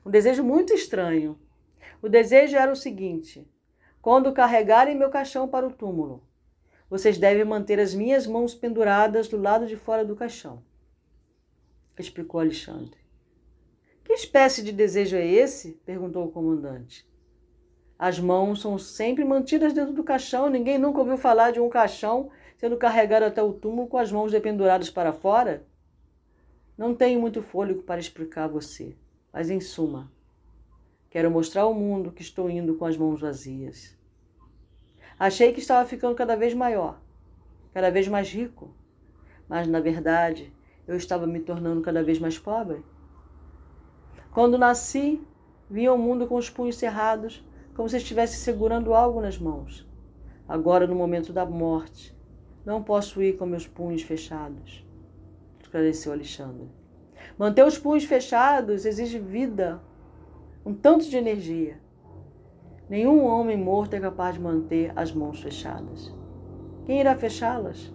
Um desejo muito estranho. O desejo era o seguinte: quando carregarem meu caixão para o túmulo, vocês devem manter as minhas mãos penduradas do lado de fora do caixão. Explicou Alexandre. Que espécie de desejo é esse? perguntou o comandante. As mãos são sempre mantidas dentro do caixão. Ninguém nunca ouviu falar de um caixão sendo carregado até o túmulo com as mãos dependuradas para fora? Não tenho muito fôlego para explicar a você. Mas, em suma, quero mostrar ao mundo que estou indo com as mãos vazias. Achei que estava ficando cada vez maior, cada vez mais rico, mas, na verdade, eu estava me tornando cada vez mais pobre. Quando nasci, vim ao mundo com os punhos cerrados, como se estivesse segurando algo nas mãos. Agora, no momento da morte, não posso ir com meus punhos fechados, esclareceu Alexandre. Manter os punhos fechados exige vida, um tanto de energia. Nenhum homem morto é capaz de manter as mãos fechadas. Quem irá fechá-las?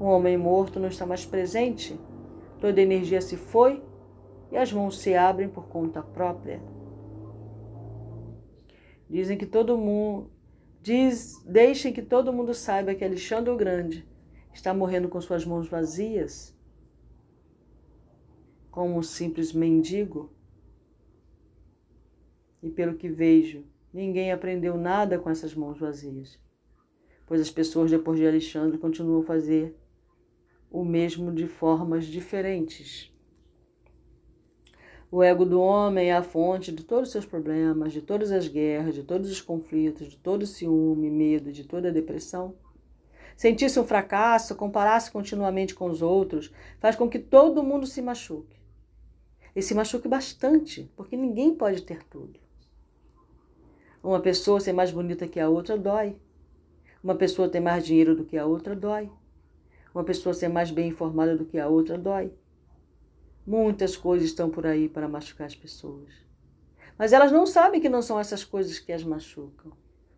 Um homem morto não está mais presente, toda a energia se foi e as mãos se abrem por conta própria. Dizem que todo mundo diz, deixem que todo mundo saiba que Alexandre o Grande está morrendo com suas mãos vazias como um simples mendigo? E pelo que vejo, ninguém aprendeu nada com essas mãos vazias, pois as pessoas depois de Alexandre continuam a fazer o mesmo de formas diferentes. O ego do homem é a fonte de todos os seus problemas, de todas as guerras, de todos os conflitos, de todo o ciúme, medo, de toda a depressão. Sentir-se um fracasso, comparar-se continuamente com os outros, faz com que todo mundo se machuque. E se machuque bastante, porque ninguém pode ter tudo. Uma pessoa ser mais bonita que a outra dói. Uma pessoa ter mais dinheiro do que a outra dói. Uma pessoa ser mais bem informada do que a outra dói. Muitas coisas estão por aí para machucar as pessoas. Mas elas não sabem que não são essas coisas que as machucam,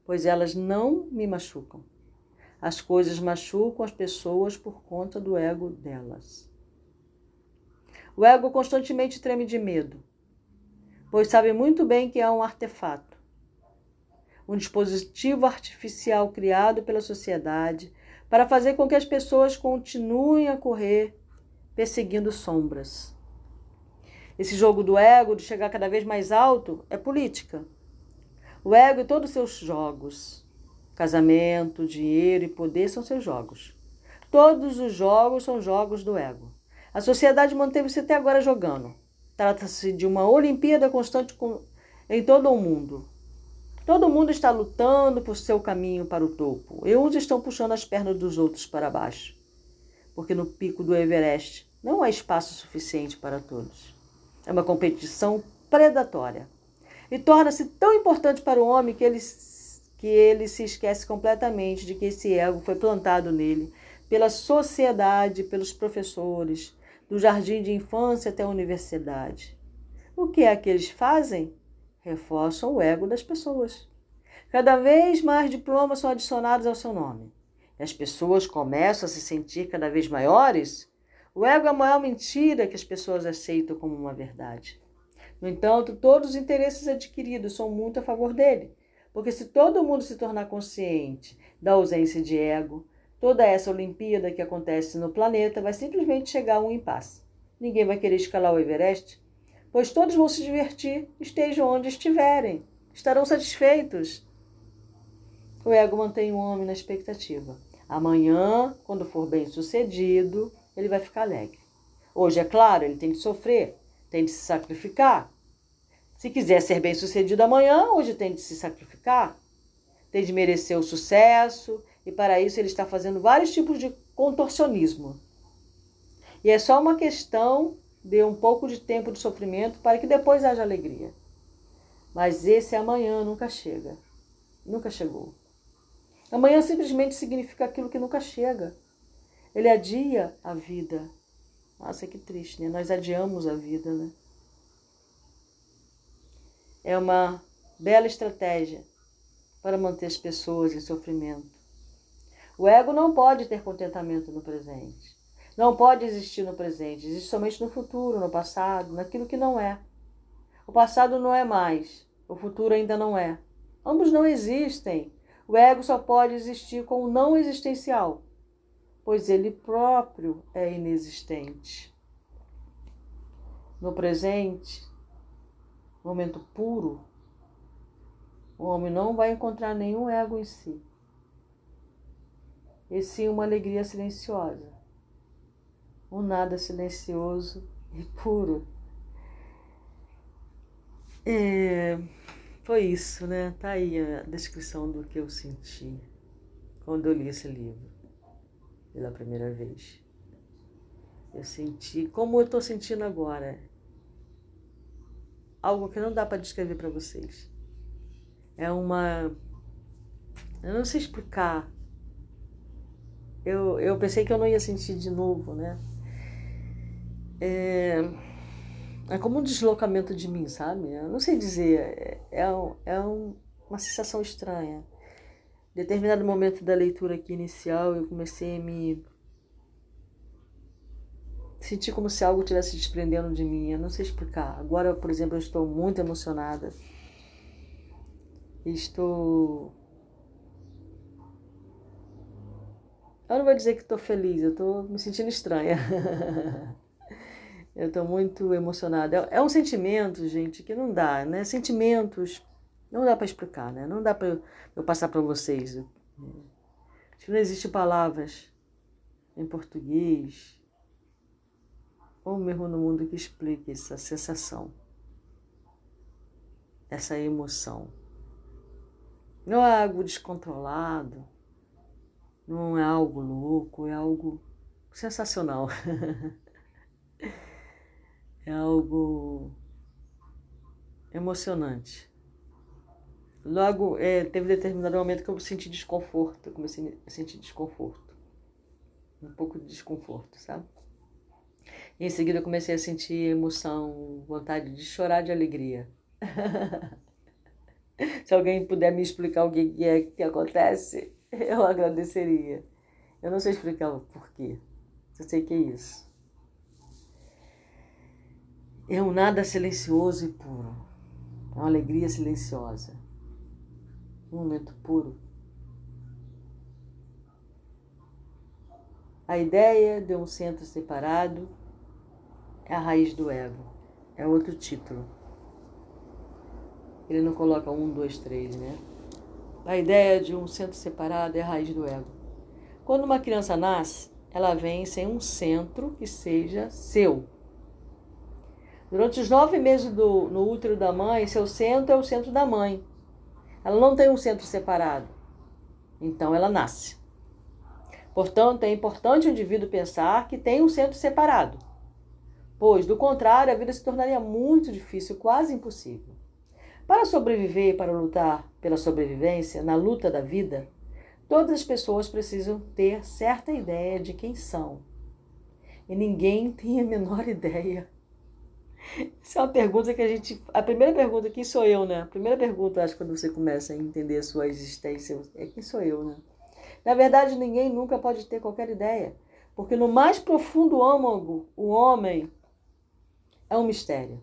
pois elas não me machucam. As coisas machucam as pessoas por conta do ego delas. O ego constantemente treme de medo, pois sabe muito bem que é um artefato, um dispositivo artificial criado pela sociedade para fazer com que as pessoas continuem a correr perseguindo sombras. Esse jogo do ego, de chegar cada vez mais alto, é política. O ego e todos os seus jogos Casamento, dinheiro e poder são seus jogos. Todos os jogos são jogos do ego. A sociedade manteve-se até agora jogando. Trata-se de uma Olimpíada constante em todo o mundo. Todo mundo está lutando por seu caminho para o topo, e uns estão puxando as pernas dos outros para baixo, porque no pico do Everest não há espaço suficiente para todos. É uma competição predatória. E torna-se tão importante para o homem que ele que ele se esquece completamente de que esse ego foi plantado nele pela sociedade, pelos professores, do jardim de infância até a universidade. O que é que eles fazem? Reforçam o ego das pessoas. Cada vez mais diplomas são adicionados ao seu nome. E as pessoas começam a se sentir cada vez maiores. O ego é a maior mentira que as pessoas aceitam como uma verdade. No entanto, todos os interesses adquiridos são muito a favor dele. Porque se todo mundo se tornar consciente da ausência de ego, toda essa Olimpíada que acontece no planeta vai simplesmente chegar a um impasse. Ninguém vai querer escalar o Everest, pois todos vão se divertir, estejam onde estiverem, estarão satisfeitos. O ego mantém o homem na expectativa. Amanhã, quando for bem sucedido, ele vai ficar alegre. Hoje, é claro, ele tem que sofrer, tem que se sacrificar, se quiser ser bem sucedido amanhã, hoje tem de se sacrificar, tem de merecer o sucesso, e para isso ele está fazendo vários tipos de contorcionismo. E é só uma questão de um pouco de tempo de sofrimento para que depois haja alegria. Mas esse amanhã nunca chega. Nunca chegou. Amanhã simplesmente significa aquilo que nunca chega. Ele adia a vida. Nossa, que triste, né? Nós adiamos a vida, né? é uma bela estratégia para manter as pessoas em sofrimento. O ego não pode ter contentamento no presente. Não pode existir no presente. Existe somente no futuro, no passado, naquilo que não é. O passado não é mais. O futuro ainda não é. Ambos não existem. O ego só pode existir com o não existencial, pois ele próprio é inexistente. No presente, momento puro, o homem não vai encontrar nenhum ego em si, e sim uma alegria silenciosa, um nada silencioso e puro. É, foi isso, né? Tá aí a descrição do que eu senti quando eu li esse livro pela primeira vez. Eu senti como eu estou sentindo agora algo que não dá para descrever para vocês. É uma. Eu não sei explicar. Eu, eu pensei que eu não ia sentir de novo, né? É, é como um deslocamento de mim, sabe? Eu não sei dizer. É, é, é um, uma sensação estranha. Determinado momento da leitura aqui inicial, eu comecei a me senti como se algo estivesse desprendendo de mim. Eu não sei explicar. Agora, por exemplo, eu estou muito emocionada. Estou. Eu não vou dizer que estou feliz, eu estou me sentindo estranha. [LAUGHS] eu estou muito emocionada. É um sentimento, gente, que não dá, né? Sentimentos não dá para explicar, né? Não dá para eu passar para vocês. Acho que não existem palavras em português ou mesmo no mundo que explique essa sensação. essa emoção. Não é algo descontrolado, não é algo louco, é algo sensacional. [LAUGHS] é algo emocionante. Logo, é, teve determinado momento que eu senti desconforto, eu comecei a sentir desconforto. Um pouco de desconforto, sabe? E em seguida eu comecei a sentir emoção, vontade de chorar de alegria. [LAUGHS] Se alguém puder me explicar o que é que acontece, [LAUGHS] eu agradeceria. Eu não sei explicar o porquê. Eu sei que é isso. É um nada silencioso e puro. É uma alegria silenciosa. Um momento puro. A ideia de um centro separado é a raiz do ego. É outro título. Ele não coloca um, dois, três, né? A ideia de um centro separado é a raiz do ego. Quando uma criança nasce, ela vem sem um centro que seja seu. Durante os nove meses do, no útero da mãe, seu centro é o centro da mãe. Ela não tem um centro separado. Então ela nasce. Portanto, é importante o indivíduo pensar que tem um centro separado pois, do contrário, a vida se tornaria muito difícil, quase impossível. Para sobreviver e para lutar pela sobrevivência, na luta da vida, todas as pessoas precisam ter certa ideia de quem são. E ninguém tem a menor [LAUGHS] ideia. Essa é uma pergunta que a gente. A primeira pergunta, quem sou eu, né? A primeira pergunta, acho, quando você começa a entender a sua existência, é quem sou eu, né? Na verdade, ninguém nunca pode ter qualquer ideia. Porque no mais profundo âmago, o homem é um mistério.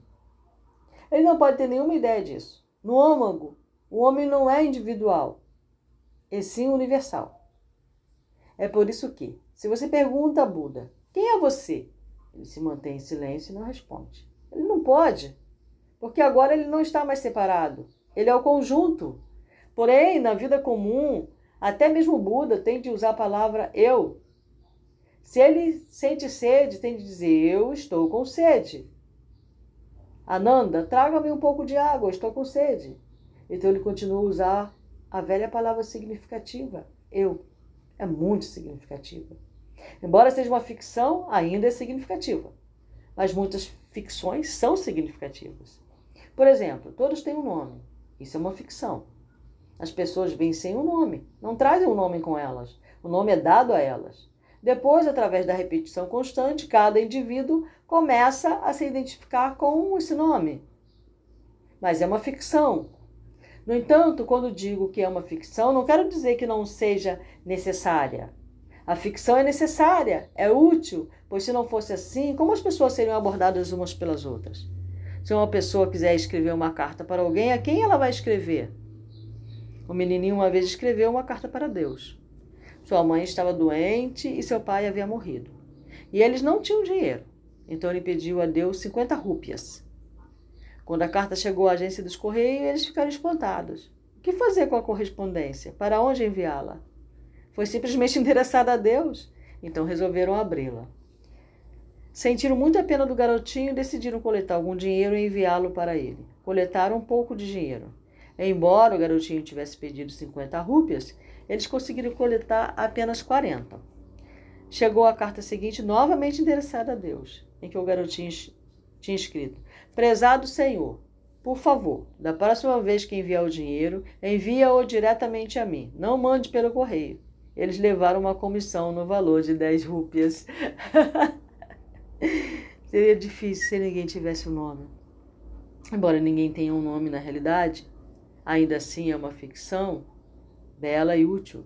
Ele não pode ter nenhuma ideia disso. No âmago, o homem não é individual, e sim universal. É por isso que, se você pergunta a Buda, quem é você? Ele se mantém em silêncio e não responde. Pode, porque agora ele não está mais separado. Ele é o conjunto. Porém, na vida comum, até mesmo Buda tem de usar a palavra eu. Se ele sente sede, tem de dizer eu estou com sede. Ananda, traga-me um pouco de água, estou com sede. Então ele continua a usar a velha palavra significativa, eu. É muito significativa. Embora seja uma ficção, ainda é significativa. Mas muitas ficções são significativas. Por exemplo, todos têm um nome. Isso é uma ficção. As pessoas vêm sem um nome, não trazem um nome com elas. O nome é dado a elas. Depois, através da repetição constante, cada indivíduo começa a se identificar com esse nome. Mas é uma ficção. No entanto, quando digo que é uma ficção, não quero dizer que não seja necessária. A ficção é necessária, é útil, pois se não fosse assim, como as pessoas seriam abordadas umas pelas outras? Se uma pessoa quiser escrever uma carta para alguém, a quem ela vai escrever? O menininho uma vez escreveu uma carta para Deus. Sua mãe estava doente e seu pai havia morrido. E eles não tinham dinheiro. Então ele pediu a Deus 50 rúpias. Quando a carta chegou à agência dos Correios, eles ficaram espantados. O que fazer com a correspondência? Para onde enviá-la? Foi simplesmente [LAUGHS] endereçada a Deus. Então resolveram abri-la. Sentiram muita pena do garotinho e decidiram coletar algum dinheiro e enviá-lo para ele. Coletaram um pouco de dinheiro. Embora o garotinho tivesse pedido 50 rúpias, eles conseguiram coletar apenas 40. Chegou a carta seguinte, novamente endereçada a Deus, em que o garotinho tinha escrito: Prezado Senhor, por favor, da próxima vez que enviar o dinheiro, envia-o diretamente a mim. Não mande pelo correio. Eles levaram uma comissão no valor de 10 rúpias. [LAUGHS] Seria difícil se ninguém tivesse o um nome. Embora ninguém tenha um nome na realidade, ainda assim é uma ficção bela e útil.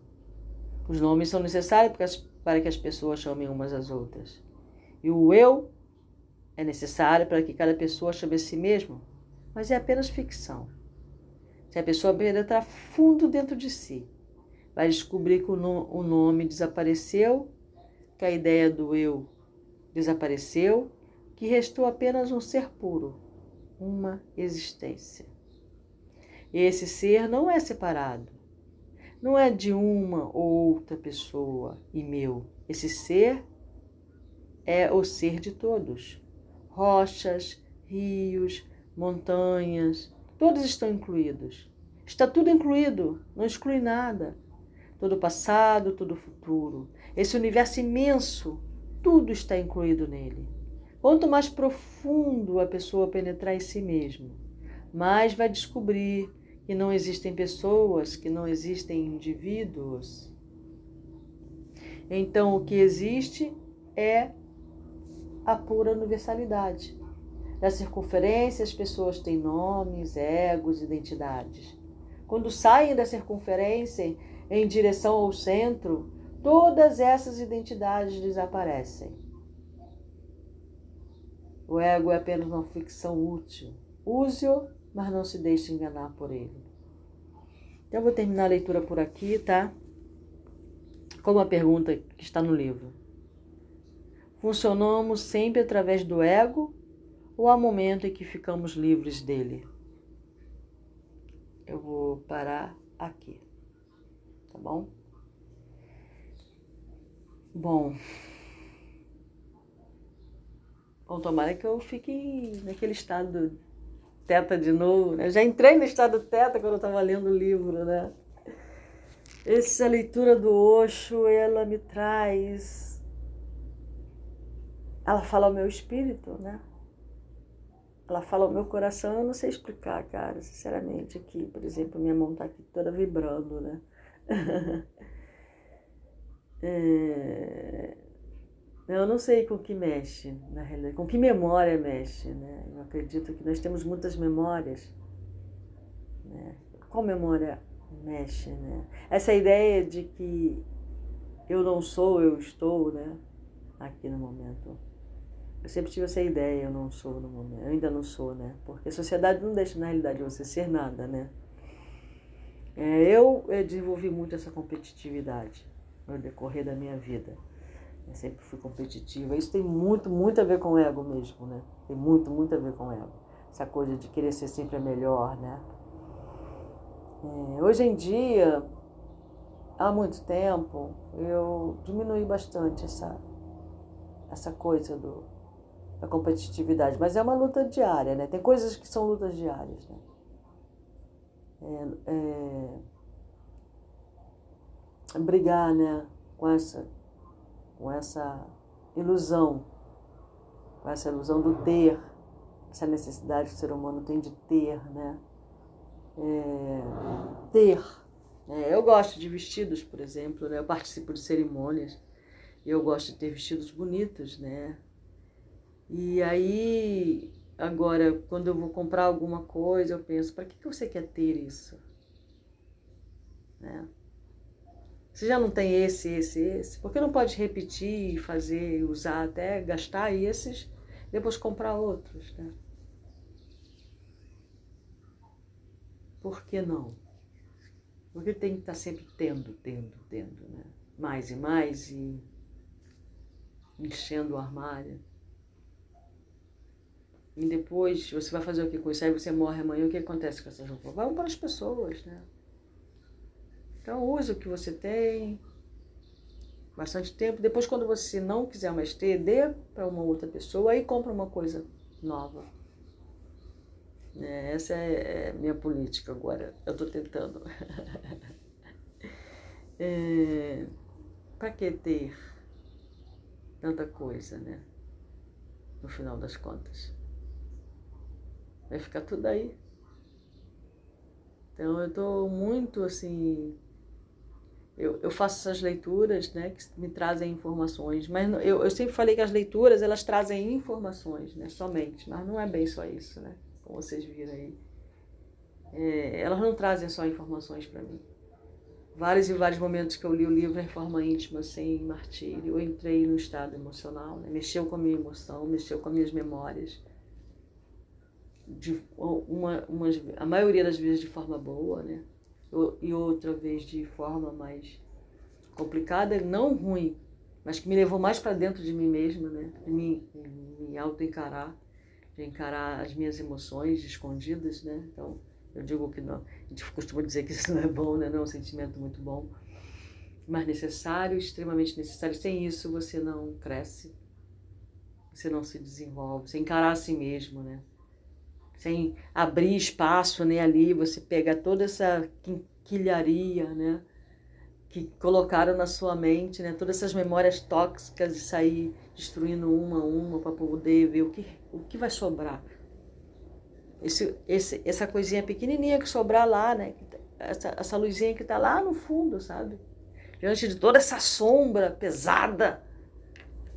Os nomes são necessários para que as pessoas chamem umas às outras. E o eu é necessário para que cada pessoa chame a si mesmo, mas é apenas ficção. Se a pessoa penetrar fundo dentro de si, vai descobrir que o, o nome desapareceu, que a ideia do eu desapareceu, que restou apenas um ser puro, uma existência. Esse ser não é separado, não é de uma ou outra pessoa e meu. Esse ser é o ser de todos. Rochas, rios, montanhas, Todos estão incluídos. Está tudo incluído, não exclui nada. Todo passado, todo futuro. Esse universo imenso, tudo está incluído nele. Quanto mais profundo a pessoa penetrar em si mesmo, mais vai descobrir que não existem pessoas, que não existem indivíduos. Então, o que existe é a pura universalidade. Na circunferência, as pessoas têm nomes, egos, identidades. Quando saem da circunferência em direção ao centro, todas essas identidades desaparecem. O ego é apenas uma ficção útil. Use-o, mas não se deixe enganar por ele. Então, eu vou terminar a leitura por aqui, tá? Como a pergunta que está no livro. Funcionamos sempre através do ego ou há momento em que ficamos livres dele? Eu vou parar aqui, tá bom? Bom, bom tomara que eu fique naquele estado teta de novo, né? Já entrei no estado teta quando eu estava lendo o livro, né? Essa leitura do Osho, ela me traz ela fala ao meu espírito, né? Ela fala ao meu coração, eu não sei explicar, cara, sinceramente. Aqui, por exemplo, minha mão tá aqui toda vibrando, né? É... Eu não sei com que mexe, na realidade, com que memória mexe, né? Eu acredito que nós temos muitas memórias, né? Qual memória mexe, né? Essa ideia de que eu não sou, eu estou, né? Aqui no momento. Eu sempre tive essa ideia, eu não sou no momento, eu ainda não sou, né? Porque a sociedade não deixa na realidade você ser nada, né? É, eu, desenvolvi muito essa competitividade no decorrer da minha vida. Eu sempre fui competitiva. Isso tem muito, muito a ver com o ego mesmo, né? Tem muito, muito a ver com o ego. Essa coisa de querer ser sempre a melhor, né? É, hoje em dia, há muito tempo, eu diminui bastante essa, essa coisa do, da competitividade, mas é uma luta diária, né? Tem coisas que são lutas diárias, né? É, é, brigar, né? Com essa, com essa ilusão, com essa ilusão do ter, essa necessidade que o ser humano tem de ter, né? É, ter. É, eu gosto de vestidos, por exemplo, né? Eu participo de cerimônias. Eu gosto de ter vestidos bonitos, né? E aí, agora, quando eu vou comprar alguma coisa, eu penso, para que, que você quer ter isso? Né? Você já não tem esse, esse, esse? Por que não pode repetir, fazer, usar até gastar esses, depois comprar outros, né? Por que não? Porque tem que estar sempre tendo, tendo, tendo, né? Mais e mais e enchendo o armário. E depois você vai fazer o que com isso? Aí você morre amanhã, o que acontece com essas roupas? Vão para as pessoas, né? Então use o que você tem, bastante tempo. Depois, quando você não quiser mais ter, dê para uma outra pessoa e compra uma coisa nova. É, essa é, é minha política agora. Eu estou tentando. [LAUGHS] é, para que ter tanta coisa, né? No final das contas. Vai ficar tudo aí. Então eu estou muito assim. Eu, eu faço essas leituras né, que me trazem informações, mas eu, eu sempre falei que as leituras elas trazem informações, né, somente, mas não é bem só isso, né, como vocês viram aí. É, elas não trazem só informações para mim. Vários e vários momentos que eu li o livro em forma íntima, sem martírio, eu entrei no estado emocional, né, mexeu com a minha emoção, mexeu com as minhas memórias de uma, uma, a maioria das vezes de forma boa, né? E outra vez de forma mais complicada, não ruim, mas que me levou mais para dentro de mim mesma, né? De me, me auto-encarar, de encarar as minhas emoções escondidas, né? Então, eu digo que não, a gente costuma dizer que isso não é bom, né? Não é um sentimento muito bom, mas necessário, extremamente necessário. Sem isso, você não cresce, você não se desenvolve, você encarar a si mesmo, né? Sem abrir espaço né, ali, você pega toda essa quinquilharia, né? Que colocaram na sua mente, né? Todas essas memórias tóxicas e sair destruindo uma a uma para poder ver o que, o que vai sobrar. Esse, esse, essa coisinha pequenininha que sobrar lá, né? Tá, essa, essa luzinha que está lá no fundo, sabe? Diante de toda essa sombra pesada,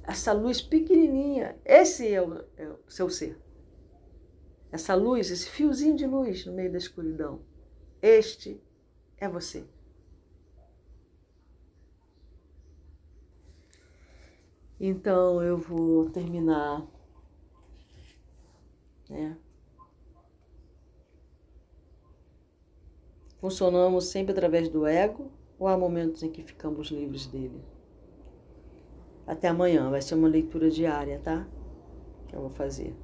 essa luz pequenininha, esse é o, é o seu ser essa luz, esse fiozinho de luz no meio da escuridão. Este é você. Então eu vou terminar, né? Funcionamos sempre através do ego ou há momentos em que ficamos livres dele? Até amanhã, vai ser uma leitura diária, tá? Que eu vou fazer.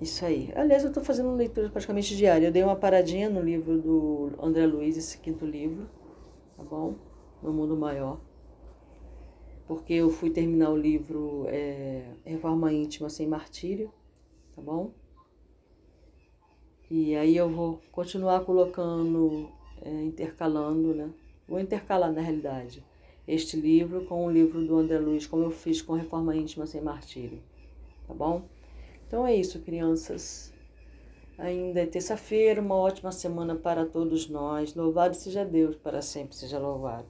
Isso aí. Aliás, eu estou fazendo leitura praticamente diária. Eu dei uma paradinha no livro do André Luiz, esse quinto livro, tá bom? No Mundo Maior. Porque eu fui terminar o livro é, Reforma Íntima Sem Martírio, tá bom? E aí eu vou continuar colocando, é, intercalando, né? Vou intercalar na realidade este livro com o livro do André Luiz, como eu fiz com Reforma Íntima Sem Martírio, tá bom? Então é isso, crianças. Ainda é terça-feira, uma ótima semana para todos nós. Louvado seja Deus, para sempre seja louvado.